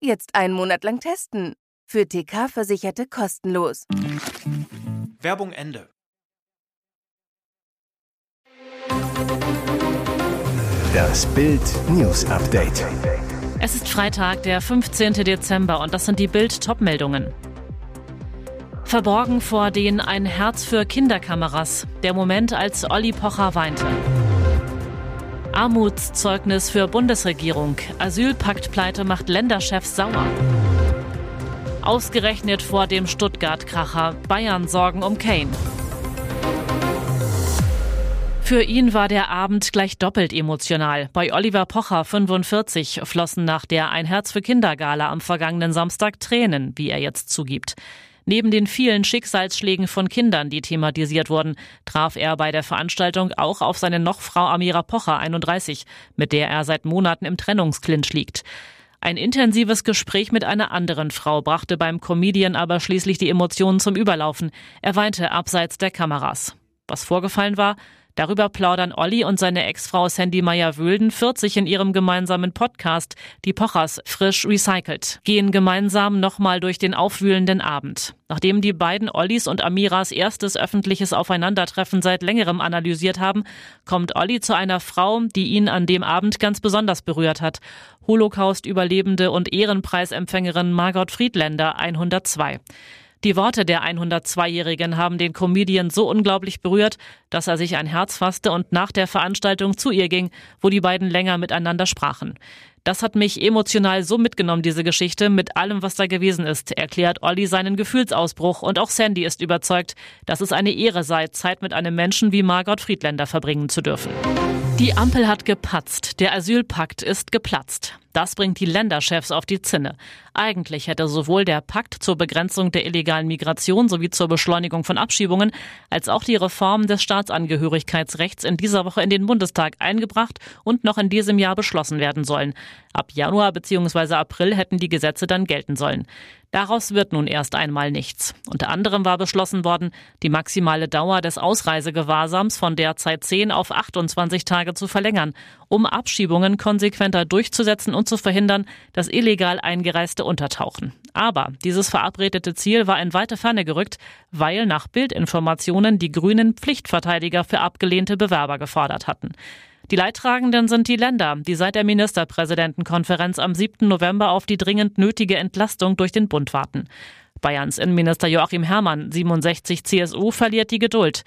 Jetzt einen Monat lang testen. Für TK-Versicherte kostenlos. Werbung Ende. Das Bild News Update. Es ist Freitag, der 15. Dezember und das sind die Bild Topmeldungen. Verborgen vor den ein Herz für Kinderkameras. Der Moment, als Olli Pocher weinte. Armutszeugnis für Bundesregierung. Asylpaktpleite macht Länderchefs sauer. Ausgerechnet vor dem Stuttgart-Kracher. Bayern sorgen um Kane. Für ihn war der Abend gleich doppelt emotional. Bei Oliver Pocher, 45, flossen nach der Ein Herz für Kindergala am vergangenen Samstag Tränen, wie er jetzt zugibt. Neben den vielen Schicksalsschlägen von Kindern, die thematisiert wurden, traf er bei der Veranstaltung auch auf seine Nochfrau Amira Pocher, 31, mit der er seit Monaten im Trennungsklinch liegt. Ein intensives Gespräch mit einer anderen Frau brachte beim Comedian aber schließlich die Emotionen zum Überlaufen. Er weinte abseits der Kameras. Was vorgefallen war, Darüber plaudern Olli und seine Ex-Frau Sandy Meyer-Wölden 40 in ihrem gemeinsamen Podcast Die Pochers frisch recycelt, gehen gemeinsam nochmal durch den aufwühlenden Abend. Nachdem die beiden Ollis und Amiras erstes öffentliches Aufeinandertreffen seit längerem analysiert haben, kommt Olli zu einer Frau, die ihn an dem Abend ganz besonders berührt hat. Holocaust-Überlebende und Ehrenpreisempfängerin Margot Friedländer 102. Die Worte der 102-Jährigen haben den Comedian so unglaublich berührt, dass er sich ein Herz fasste und nach der Veranstaltung zu ihr ging, wo die beiden länger miteinander sprachen. Das hat mich emotional so mitgenommen, diese Geschichte, mit allem, was da gewesen ist, erklärt Olli seinen Gefühlsausbruch und auch Sandy ist überzeugt, dass es eine Ehre sei, Zeit mit einem Menschen wie Margot Friedländer verbringen zu dürfen. Die Ampel hat gepatzt, der Asylpakt ist geplatzt. Das bringt die Länderchefs auf die Zinne. Eigentlich hätte sowohl der Pakt zur Begrenzung der illegalen Migration sowie zur Beschleunigung von Abschiebungen als auch die Reform des Staatsangehörigkeitsrechts in dieser Woche in den Bundestag eingebracht und noch in diesem Jahr beschlossen werden sollen. Ab Januar bzw. April hätten die Gesetze dann gelten sollen. Daraus wird nun erst einmal nichts. Unter anderem war beschlossen worden, die maximale Dauer des Ausreisegewahrsams von derzeit 10 auf 28 Tage zu verlängern, um Abschiebungen konsequenter durchzusetzen und zu verhindern, dass illegal Eingereiste untertauchen. Aber dieses verabredete Ziel war in weite Ferne gerückt, weil nach Bildinformationen die Grünen Pflichtverteidiger für abgelehnte Bewerber gefordert hatten. Die Leidtragenden sind die Länder, die seit der Ministerpräsidentenkonferenz am 7. November auf die dringend nötige Entlastung durch den Bund warten. Bayerns Innenminister Joachim Herrmann, 67 CSU, verliert die Geduld.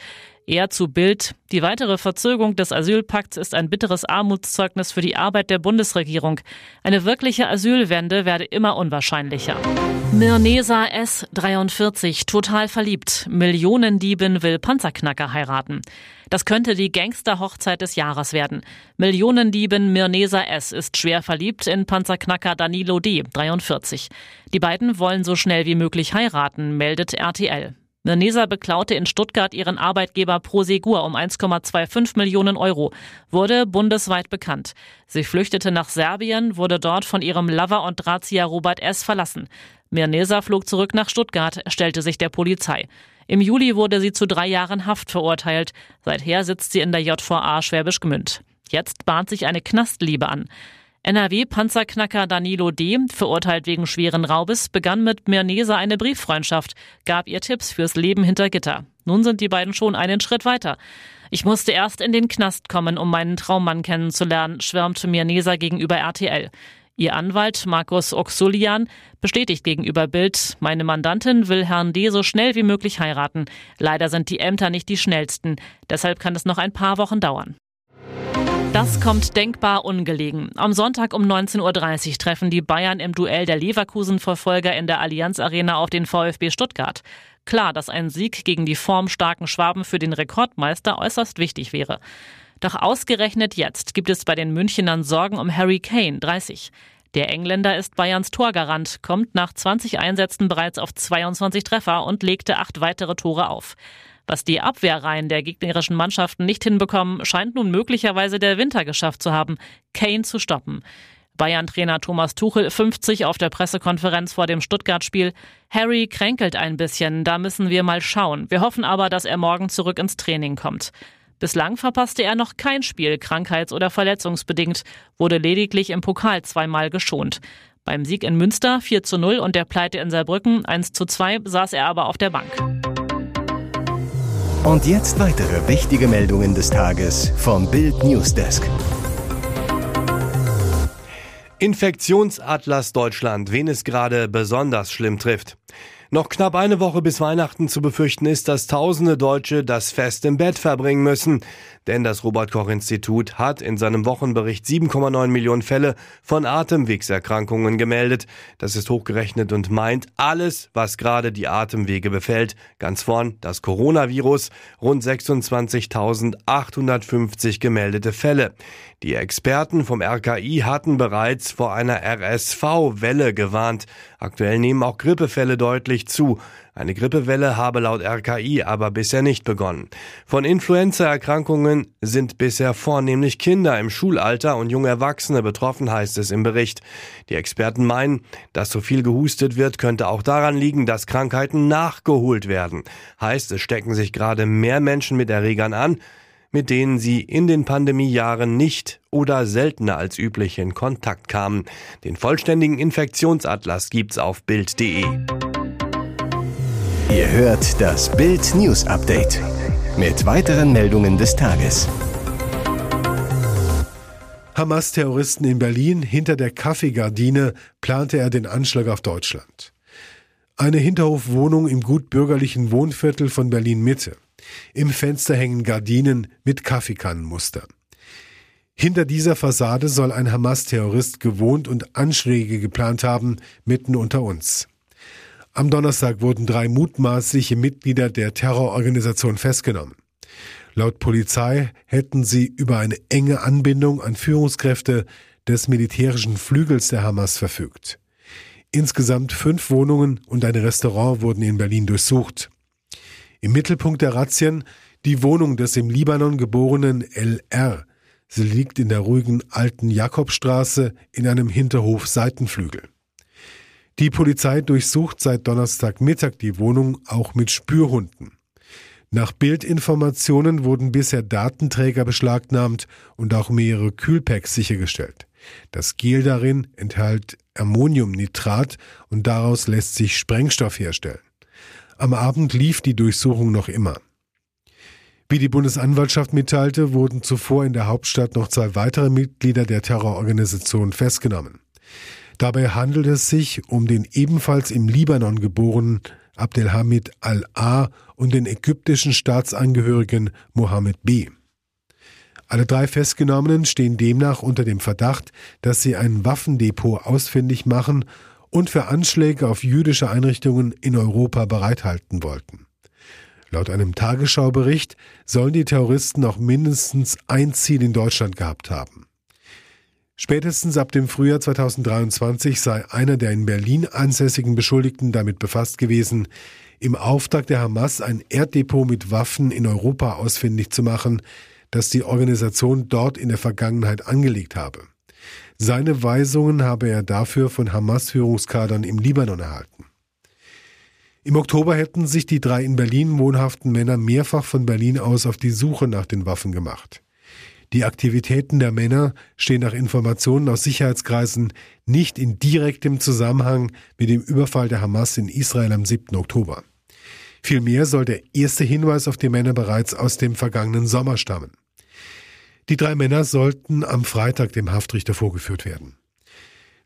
Er zu Bild. Die weitere Verzögerung des Asylpakts ist ein bitteres Armutszeugnis für die Arbeit der Bundesregierung. Eine wirkliche Asylwende werde immer unwahrscheinlicher. Mirnesa S. 43, total verliebt. Millionendiebin will Panzerknacker heiraten. Das könnte die Gangster-Hochzeit des Jahres werden. Millionendiebin Mirnesa S. ist schwer verliebt in Panzerknacker Danilo D. 43. Die beiden wollen so schnell wie möglich heiraten, meldet RTL. Nernesa beklaute in Stuttgart ihren Arbeitgeber Prosegur um 1,25 Millionen Euro, wurde bundesweit bekannt. Sie flüchtete nach Serbien, wurde dort von ihrem Lover und Drahtzieher Robert S. verlassen. Mirnesa flog zurück nach Stuttgart, stellte sich der Polizei. Im Juli wurde sie zu drei Jahren Haft verurteilt. Seither sitzt sie in der JVA Schwäbisch Gmünd. Jetzt bahnt sich eine Knastliebe an. NRW-Panzerknacker Danilo D., verurteilt wegen schweren Raubes, begann mit Mirnesa eine Brieffreundschaft, gab ihr Tipps fürs Leben hinter Gitter. Nun sind die beiden schon einen Schritt weiter. Ich musste erst in den Knast kommen, um meinen Traummann kennenzulernen, schwärmte Mirnesa gegenüber RTL. Ihr Anwalt Markus Oxulian bestätigt gegenüber Bild, meine Mandantin will Herrn D. so schnell wie möglich heiraten. Leider sind die Ämter nicht die schnellsten. Deshalb kann es noch ein paar Wochen dauern. Das kommt denkbar ungelegen. Am Sonntag um 19.30 Uhr treffen die Bayern im Duell der Leverkusen-Verfolger in der Allianz Arena auf den VfB Stuttgart. Klar, dass ein Sieg gegen die formstarken Schwaben für den Rekordmeister äußerst wichtig wäre. Doch ausgerechnet jetzt gibt es bei den Münchenern Sorgen um Harry Kane, 30. Der Engländer ist Bayerns Torgarant, kommt nach 20 Einsätzen bereits auf 22 Treffer und legte acht weitere Tore auf. Was die Abwehrreihen der gegnerischen Mannschaften nicht hinbekommen, scheint nun möglicherweise der Winter geschafft zu haben, Kane zu stoppen. Bayern-Trainer Thomas Tuchel 50 auf der Pressekonferenz vor dem Stuttgart-Spiel. Harry kränkelt ein bisschen, da müssen wir mal schauen. Wir hoffen aber, dass er morgen zurück ins Training kommt. Bislang verpasste er noch kein Spiel, krankheits- oder verletzungsbedingt, wurde lediglich im Pokal zweimal geschont. Beim Sieg in Münster 4 zu 0 und der Pleite in Saarbrücken 1 zu 2 saß er aber auf der Bank. Und jetzt weitere wichtige Meldungen des Tages vom Bild Newsdesk. Infektionsatlas Deutschland, wen es gerade besonders schlimm trifft. Noch knapp eine Woche bis Weihnachten zu befürchten ist, dass tausende Deutsche das Fest im Bett verbringen müssen. Denn das Robert-Koch-Institut hat in seinem Wochenbericht 7,9 Millionen Fälle von Atemwegserkrankungen gemeldet. Das ist hochgerechnet und meint alles, was gerade die Atemwege befällt. Ganz vorn das Coronavirus, rund 26.850 gemeldete Fälle. Die Experten vom RKI hatten bereits vor einer RSV-Welle gewarnt. Aktuell nehmen auch Grippefälle deutlich zu. Eine Grippewelle habe laut RKI aber bisher nicht begonnen. Von Influenzaerkrankungen sind bisher vornehmlich Kinder im Schulalter und junge Erwachsene betroffen, heißt es im Bericht. Die Experten meinen, dass so viel gehustet wird, könnte auch daran liegen, dass Krankheiten nachgeholt werden. Heißt, es stecken sich gerade mehr Menschen mit Erregern an, mit denen sie in den Pandemiejahren nicht oder seltener als üblich in Kontakt kamen. Den vollständigen Infektionsatlas gibt's auf Bild.de. Ihr hört das Bild News Update mit weiteren Meldungen des Tages. Hamas-Terroristen in Berlin hinter der Kaffeegardine plante er den Anschlag auf Deutschland. Eine Hinterhofwohnung im gut bürgerlichen Wohnviertel von Berlin Mitte. Im Fenster hängen Gardinen mit Kaffeekannenmuster. Hinter dieser Fassade soll ein Hamas-Terrorist gewohnt und Anschläge geplant haben, mitten unter uns. Am Donnerstag wurden drei mutmaßliche Mitglieder der Terrororganisation festgenommen. Laut Polizei hätten sie über eine enge Anbindung an Führungskräfte des militärischen Flügels der Hamas verfügt. Insgesamt fünf Wohnungen und ein Restaurant wurden in Berlin durchsucht. Im Mittelpunkt der Razzien die Wohnung des im Libanon geborenen LR. Sie liegt in der ruhigen alten Jakobstraße in einem Hinterhof Seitenflügel. Die Polizei durchsucht seit Donnerstagmittag die Wohnung auch mit Spürhunden. Nach Bildinformationen wurden bisher Datenträger beschlagnahmt und auch mehrere Kühlpacks sichergestellt. Das Gel darin enthält Ammoniumnitrat und daraus lässt sich Sprengstoff herstellen. Am Abend lief die Durchsuchung noch immer. Wie die Bundesanwaltschaft mitteilte, wurden zuvor in der Hauptstadt noch zwei weitere Mitglieder der Terrororganisation festgenommen. Dabei handelt es sich um den ebenfalls im Libanon geborenen Abdelhamid al-A und den ägyptischen Staatsangehörigen Mohammed B. Alle drei Festgenommenen stehen demnach unter dem Verdacht, dass sie ein Waffendepot ausfindig machen und für Anschläge auf jüdische Einrichtungen in Europa bereithalten wollten. Laut einem Tagesschaubericht sollen die Terroristen auch mindestens ein Ziel in Deutschland gehabt haben. Spätestens ab dem Frühjahr 2023 sei einer der in Berlin ansässigen Beschuldigten damit befasst gewesen, im Auftrag der Hamas ein Erddepot mit Waffen in Europa ausfindig zu machen, das die Organisation dort in der Vergangenheit angelegt habe. Seine Weisungen habe er dafür von Hamas-Führungskadern im Libanon erhalten. Im Oktober hätten sich die drei in Berlin wohnhaften Männer mehrfach von Berlin aus auf die Suche nach den Waffen gemacht. Die Aktivitäten der Männer stehen nach Informationen aus Sicherheitskreisen nicht in direktem Zusammenhang mit dem Überfall der Hamas in Israel am 7. Oktober. Vielmehr soll der erste Hinweis auf die Männer bereits aus dem vergangenen Sommer stammen. Die drei Männer sollten am Freitag dem Haftrichter vorgeführt werden.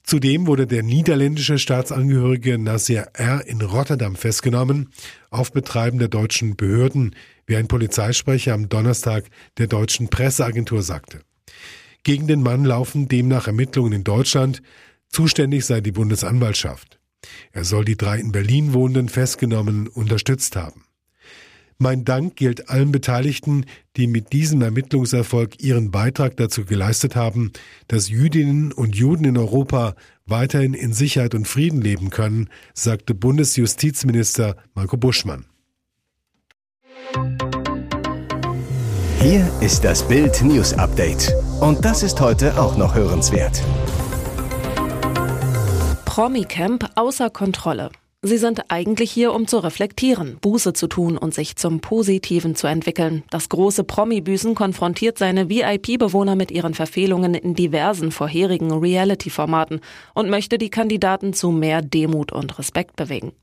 Zudem wurde der niederländische Staatsangehörige Nasir R. in Rotterdam festgenommen, auf Betreiben der deutschen Behörden, wie ein Polizeisprecher am Donnerstag der deutschen Presseagentur sagte. Gegen den Mann laufen demnach Ermittlungen in Deutschland, zuständig sei die Bundesanwaltschaft. Er soll die drei in Berlin wohnenden Festgenommenen unterstützt haben. Mein Dank gilt allen Beteiligten, die mit diesem Ermittlungserfolg ihren Beitrag dazu geleistet haben, dass Jüdinnen und Juden in Europa weiterhin in Sicherheit und Frieden leben können, sagte Bundesjustizminister Marco Buschmann. Hier ist das Bild News Update. Und das ist heute auch noch hörenswert. Promi-Camp außer Kontrolle. Sie sind eigentlich hier, um zu reflektieren, Buße zu tun und sich zum Positiven zu entwickeln. Das große Promi-Büßen konfrontiert seine VIP-Bewohner mit ihren Verfehlungen in diversen vorherigen Reality-Formaten und möchte die Kandidaten zu mehr Demut und Respekt bewegen.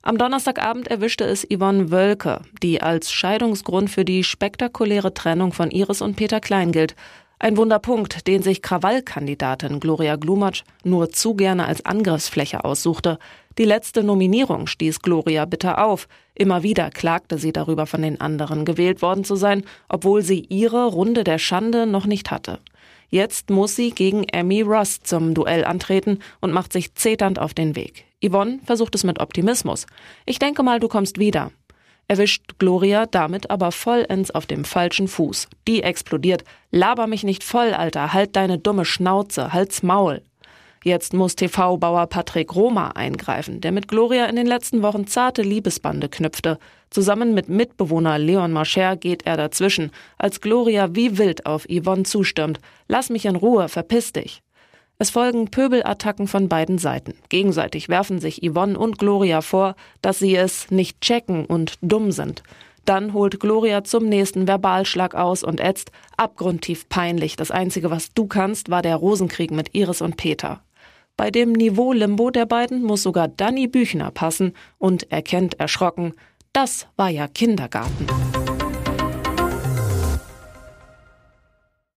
Am Donnerstagabend erwischte es Yvonne Wölke, die als Scheidungsgrund für die spektakuläre Trennung von Iris und Peter Klein gilt. Ein Wunderpunkt, den sich Krawallkandidatin Gloria Glumatsch nur zu gerne als Angriffsfläche aussuchte. Die letzte Nominierung stieß Gloria bitter auf. Immer wieder klagte sie darüber, von den anderen gewählt worden zu sein, obwohl sie ihre Runde der Schande noch nicht hatte. Jetzt muss sie gegen Emmy Ross zum Duell antreten und macht sich zeternd auf den Weg. Yvonne versucht es mit Optimismus. Ich denke mal, du kommst wieder erwischt Gloria damit aber vollends auf dem falschen Fuß. Die explodiert. Laber mich nicht voll, Alter. Halt deine dumme Schnauze. Halt's Maul. Jetzt muss TV-Bauer Patrick Roma eingreifen, der mit Gloria in den letzten Wochen zarte Liebesbande knüpfte. Zusammen mit Mitbewohner Leon Marcher geht er dazwischen, als Gloria wie wild auf Yvonne zustürmt. Lass mich in Ruhe, verpiss dich. Es folgen Pöbelattacken von beiden Seiten. Gegenseitig werfen sich Yvonne und Gloria vor, dass sie es nicht checken und dumm sind. Dann holt Gloria zum nächsten Verbalschlag aus und ätzt, abgrundtief peinlich. Das Einzige, was du kannst, war der Rosenkrieg mit Iris und Peter. Bei dem Niveau-Limbo der beiden muss sogar Danny Büchner passen und erkennt erschrocken, das war ja Kindergarten.